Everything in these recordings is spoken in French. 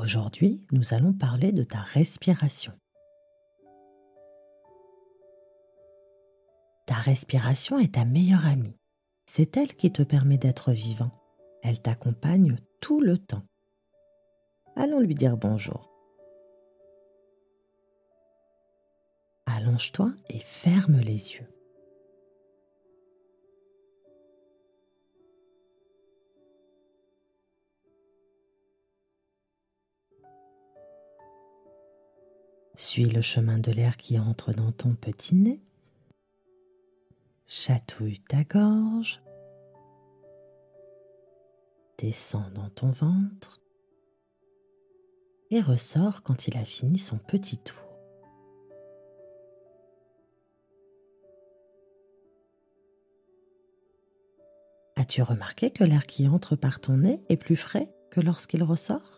Aujourd'hui, nous allons parler de ta respiration. Ta respiration est ta meilleure amie. C'est elle qui te permet d'être vivant. Elle t'accompagne tout le temps. Allons lui dire bonjour. Allonge-toi et ferme les yeux. Suis le chemin de l'air qui entre dans ton petit nez. Chatouille ta gorge. Descends dans ton ventre. Et ressort quand il a fini son petit tour. As-tu remarqué que l'air qui entre par ton nez est plus frais que lorsqu'il ressort?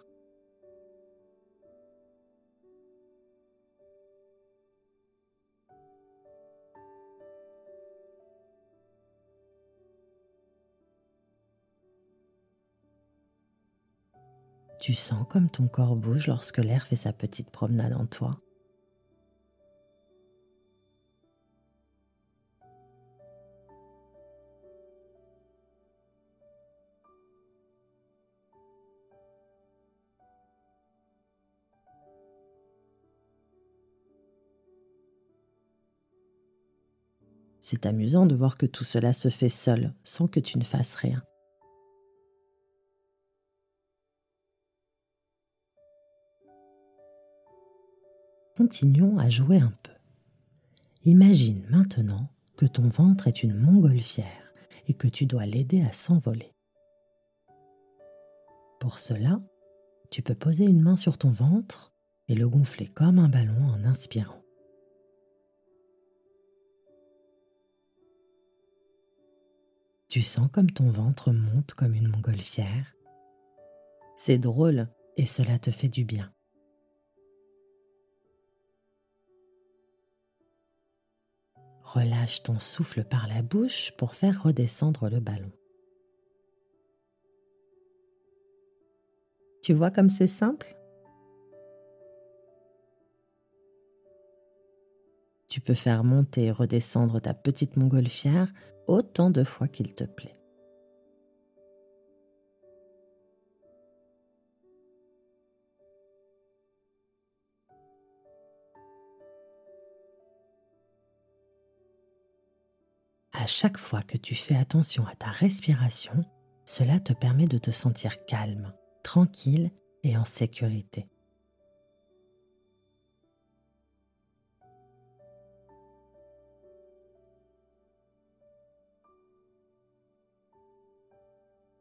Tu sens comme ton corps bouge lorsque l'air fait sa petite promenade en toi. C'est amusant de voir que tout cela se fait seul, sans que tu ne fasses rien. Continuons à jouer un peu. Imagine maintenant que ton ventre est une montgolfière et que tu dois l'aider à s'envoler. Pour cela, tu peux poser une main sur ton ventre et le gonfler comme un ballon en inspirant. Tu sens comme ton ventre monte comme une montgolfière. C'est drôle et cela te fait du bien. Relâche ton souffle par la bouche pour faire redescendre le ballon. Tu vois comme c'est simple? Tu peux faire monter et redescendre ta petite montgolfière autant de fois qu'il te plaît. À chaque fois que tu fais attention à ta respiration, cela te permet de te sentir calme, tranquille et en sécurité.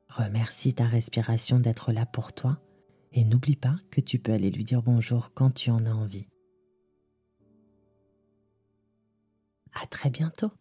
Remercie ta respiration d'être là pour toi et n'oublie pas que tu peux aller lui dire bonjour quand tu en as envie. À très bientôt.